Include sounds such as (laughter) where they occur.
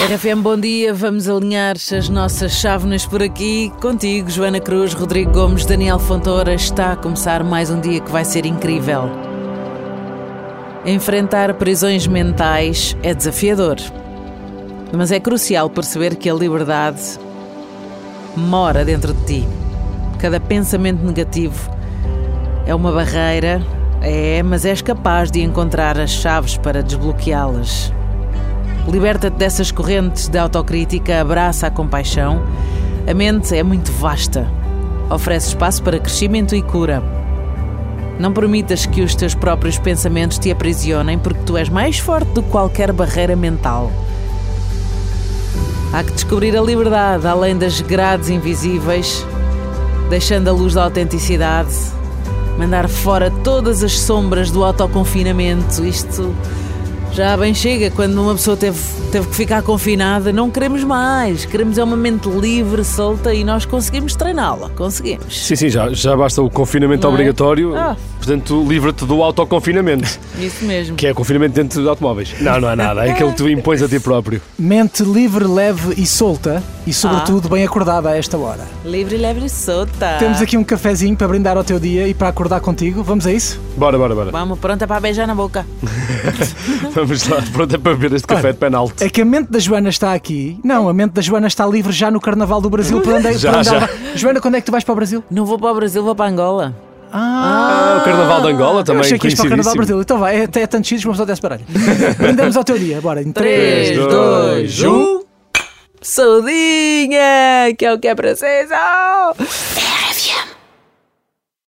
RFM, bom dia. Vamos alinhar as nossas chávenas por aqui. Contigo, Joana Cruz, Rodrigo Gomes, Daniel Fontoura. Está a começar mais um dia que vai ser incrível. Enfrentar prisões mentais é desafiador. Mas é crucial perceber que a liberdade mora dentro de ti. Cada pensamento negativo é uma barreira, é, mas és capaz de encontrar as chaves para desbloqueá-las. Liberta-te dessas correntes de autocrítica, abraça a compaixão. A mente é muito vasta, oferece espaço para crescimento e cura. Não permitas que os teus próprios pensamentos te aprisionem, porque tu és mais forte do que qualquer barreira mental. Há que descobrir a liberdade além das grades invisíveis, deixando a luz da autenticidade, mandar fora todas as sombras do autoconfinamento. Isto já bem chega quando uma pessoa teve, teve que ficar confinada. Não queremos mais. Queremos é uma mente livre, solta e nós conseguimos treiná-la. Conseguimos. Sim, sim, já, já basta o confinamento Não é? obrigatório. Ah. Portanto, livra-te do autoconfinamento, (laughs) Isso mesmo. que é confinamento dentro de automóveis. Não, não é nada. É aquele que tu impões a ti próprio. Mente livre, leve e solta e, sobretudo, bem acordada a esta hora. Livre, leve e solta. Temos aqui um cafezinho para brindar ao teu dia e para acordar contigo. Vamos a isso? Bora, bora, bora. Vamos, pronta para beijar na boca. (laughs) Vamos lá, (laughs) pronto é para beber este café Olha, de penalti. É que a mente da Joana está aqui. Não, a mente da Joana está livre já no Carnaval do Brasil. Para onde, é- (laughs) Já, para onde já. ela vai? Joana, quando é que tu vais para o Brasil? Não vou para o Brasil, vou para Angola. Ah, o Carnaval de Angola Eu também achei que ias para o Carnaval do. Brasil. Então vai, é até tantos sítios que uma pessoa desce baralho. (laughs) Brindamos ao teu dia. Bora, em 3, 3, 2, 1. Saudinha, que é o que é preciso. RFM.